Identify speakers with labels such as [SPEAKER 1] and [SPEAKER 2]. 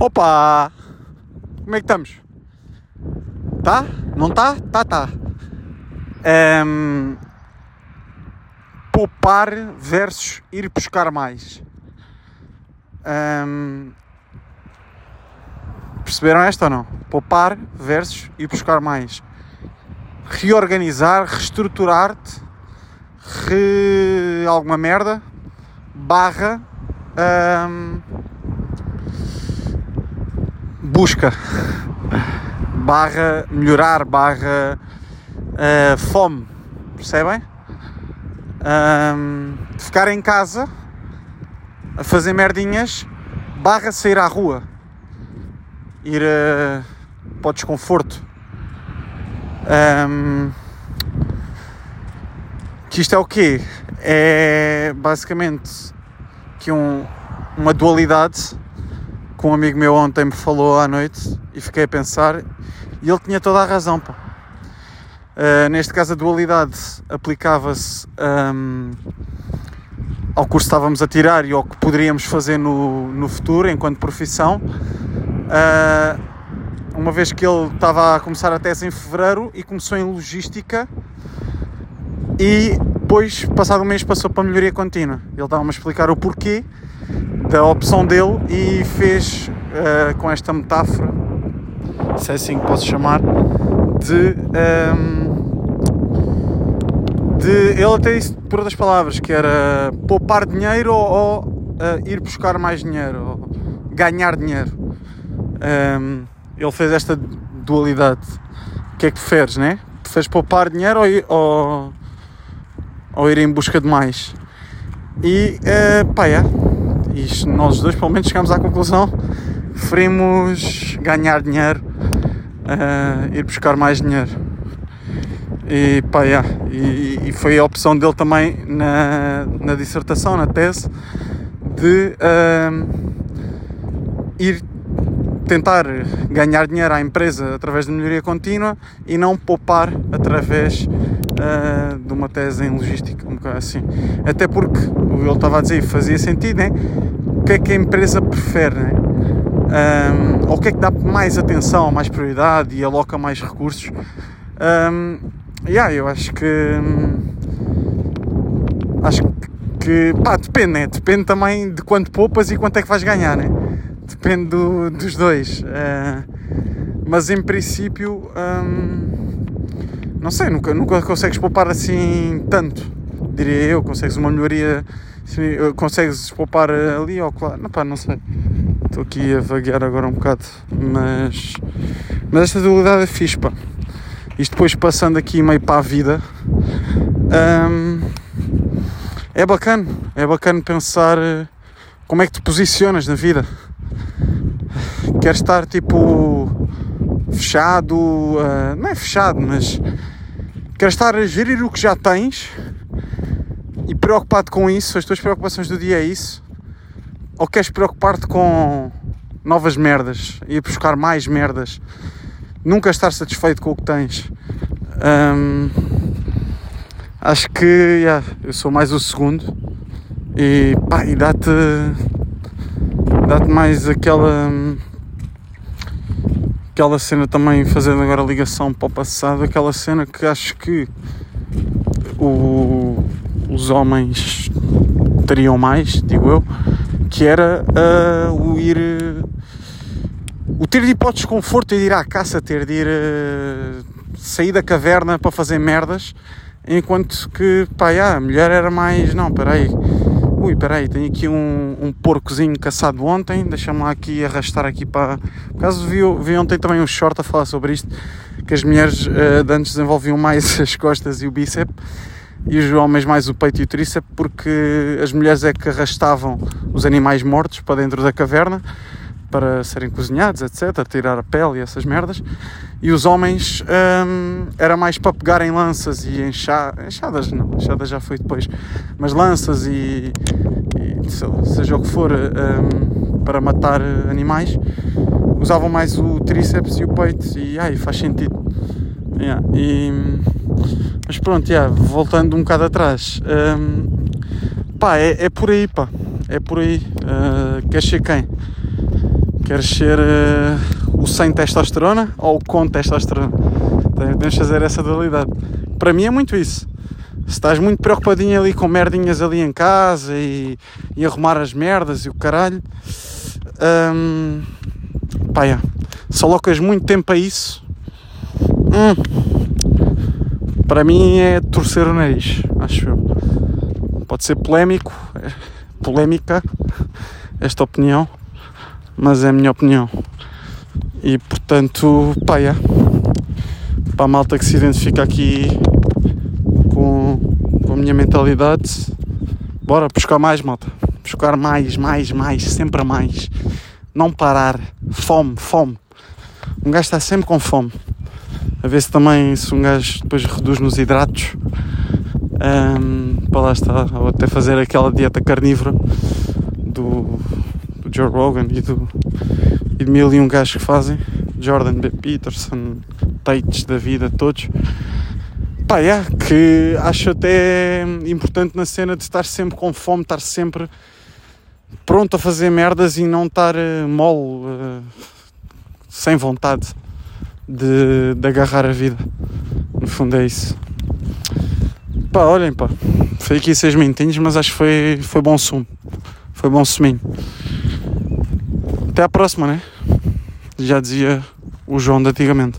[SPEAKER 1] Opa! Como é que estamos? Tá? Não tá? Tá, tá. Ehm, poupar versus ir buscar mais. Ehm, perceberam esta ou não? Poupar versus ir buscar mais. Reorganizar, reestruturar-te, re... alguma merda, barra. ehm, busca barra melhorar barra eh, fome percebem? Ahm, ficar em casa a fazer merdinhas barra sair à rua. Ir eh, para o desconforto. Ahm, que isto é o quê? É basicamente que um, uma dualidade que um amigo meu ontem me falou à noite e fiquei a pensar e ele tinha toda a razão. Pá. Uh, neste caso a dualidade aplicava-se um, ao curso que estávamos a tirar e ao que poderíamos fazer no, no futuro enquanto profissão. Uh, uma vez que ele estava a começar a tese em fevereiro e começou em logística e depois, passado um mês, passou para melhoria contínua. Ele estava-me a explicar o porquê da opção dele e fez uh, com esta metáfora, se é assim que posso chamar, de. Um, de ele até disse por outras palavras que era poupar dinheiro ou, ou uh, ir buscar mais dinheiro, ou ganhar dinheiro. Um, ele fez esta dualidade. O que é que preferes, né? Preferes poupar dinheiro ou ir, ou, ou ir em busca de mais? E uh, pá, é. E nós dois, pelo menos, chegámos à conclusão preferimos ganhar dinheiro, uh, ir buscar mais dinheiro. E pá, yeah. e, e, foi a opção dele também na, na dissertação, na tese, de uh, ir tentar ganhar dinheiro à empresa através de melhoria contínua e não poupar através uh, de uma tese em logística, um bocado assim. Até porque, ele estava a dizer, fazia sentido, né? O que é que a empresa prefere, né? Um, ou o que é que dá mais atenção, mais prioridade e aloca mais recursos? Um, yeah, eu acho que. Acho que. pá, depende, né? Depende também de quanto poupas e quanto é que vais ganhar, né? Depende do, dos dois. Uh, mas em princípio. Um, não sei, nunca, nunca consegues poupar assim tanto, diria eu. Consegues uma melhoria, consegues poupar ali ou claro, não, pá, não sei. Estou aqui a vaguear agora um bocado, mas, mas esta dualidade é fixe, pá. Isto depois passando aqui meio para a vida, hum, é bacana, é bacana pensar como é que te posicionas na vida. Queres estar tipo fechado, uh, não é fechado, mas queres estar a gerir o que já tens e preocupado com isso, as tuas preocupações do dia é isso, ou queres preocupar-te com novas merdas e buscar mais merdas, nunca estar satisfeito com o que tens. Um, acho que yeah, eu sou mais o segundo e, pá, e dá-te dá-te mais aquela aquela cena também, fazendo agora ligação para o passado, aquela cena que acho que o, os homens teriam mais, digo eu, que era uh, o ir. o ter de ir para o desconforto e de ir à caça, ter de ir uh, sair da caverna para fazer merdas, enquanto que, pá, yeah, a mulher era mais. Não, peraí. Ui, peraí, tenho aqui um, um porcozinho caçado ontem, deixa-me lá aqui arrastar aqui para... Por acaso vi, vi ontem também um short a falar sobre isto, que as mulheres uh, de antes desenvolviam mais as costas e o bíceps, e os homens mais o peito e o tríceps, porque as mulheres é que arrastavam os animais mortos para dentro da caverna, para serem cozinhados, etc., tirar a pele e essas merdas, e os homens hum, era mais para pegarem lanças e enxadas, não, enxadas já foi depois, mas lanças e, e seja o que for hum, para matar animais, usavam mais o tríceps e o peito, e ai, faz sentido. Yeah, e, mas pronto, yeah, voltando um bocado atrás, hum, pá, é, é, por aí, pá, é por aí, uh, quer ser quem? Queres ser uh, o sem testosterona ou o com testosterona? Temos fazer essa dualidade. Para mim é muito isso. Se estás muito preocupadinho ali com merdinhas ali em casa e, e arrumar as merdas e o caralho, um, pá, yeah. se alocas muito tempo a isso, hum, para mim é torcer o nariz, acho eu. Pode ser polémico, é polémica esta opinião, mas é a minha opinião. E portanto, pá, yeah. para a malta que se identifica aqui com, com a minha mentalidade, bora buscar mais, malta. Buscar mais, mais, mais, sempre mais. Não parar. Fome, fome. Um gajo está sempre com fome. A ver se também se um gajo depois reduz nos hidratos. Um, para lá está, ou até fazer aquela dieta carnívora do, do Joe Rogan e do e de mil e um gajos que fazem. Jordan B. Peterson, Tates da vida, todos. Pá, yeah, que acho até importante na cena de estar sempre com fome, estar sempre pronto a fazer merdas e não estar uh, mole, uh, sem vontade de, de agarrar a vida. No fundo é isso. Pá, olhem, pá, foi aqui seis minutinhos, mas acho que foi, foi bom sumo. Foi bom suminho. Até à próxima, né? Já dizia o João de antigamente.